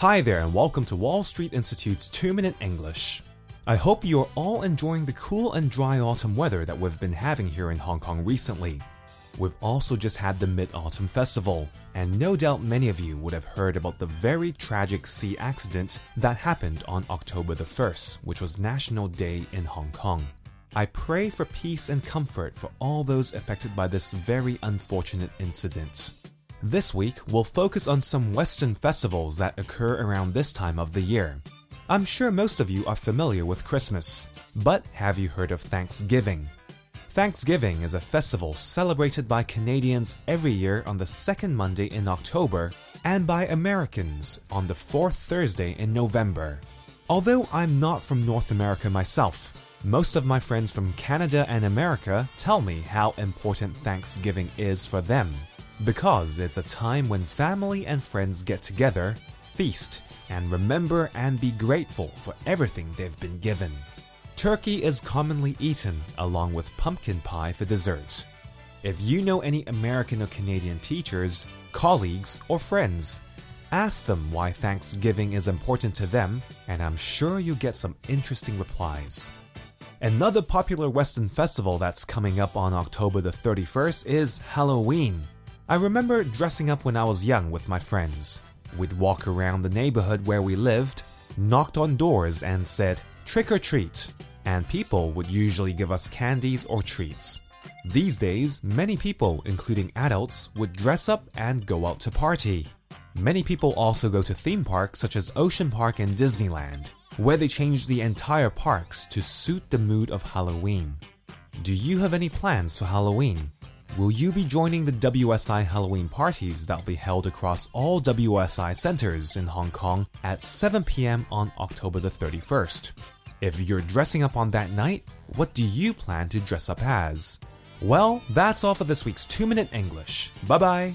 Hi there, and welcome to Wall Street Institute's 2 Minute English. I hope you're all enjoying the cool and dry autumn weather that we've been having here in Hong Kong recently. We've also just had the Mid Autumn Festival, and no doubt many of you would have heard about the very tragic sea accident that happened on October the 1st, which was National Day in Hong Kong. I pray for peace and comfort for all those affected by this very unfortunate incident. This week, we'll focus on some Western festivals that occur around this time of the year. I'm sure most of you are familiar with Christmas, but have you heard of Thanksgiving? Thanksgiving is a festival celebrated by Canadians every year on the second Monday in October and by Americans on the fourth Thursday in November. Although I'm not from North America myself, most of my friends from Canada and America tell me how important Thanksgiving is for them because it's a time when family and friends get together, feast, and remember and be grateful for everything they've been given. Turkey is commonly eaten along with pumpkin pie for dessert. If you know any American or Canadian teachers, colleagues, or friends, ask them why Thanksgiving is important to them, and I'm sure you'll get some interesting replies. Another popular Western festival that's coming up on October the 31st is Halloween. I remember dressing up when I was young with my friends. We'd walk around the neighborhood where we lived, knocked on doors, and said, trick or treat, and people would usually give us candies or treats. These days, many people, including adults, would dress up and go out to party. Many people also go to theme parks such as Ocean Park and Disneyland, where they change the entire parks to suit the mood of Halloween. Do you have any plans for Halloween? Will you be joining the WSI Halloween parties that will be held across all WSI centers in Hong Kong at 7 pm on October the 31st? If you're dressing up on that night, what do you plan to dress up as? Well, that's all for this week's 2 Minute English. Bye bye!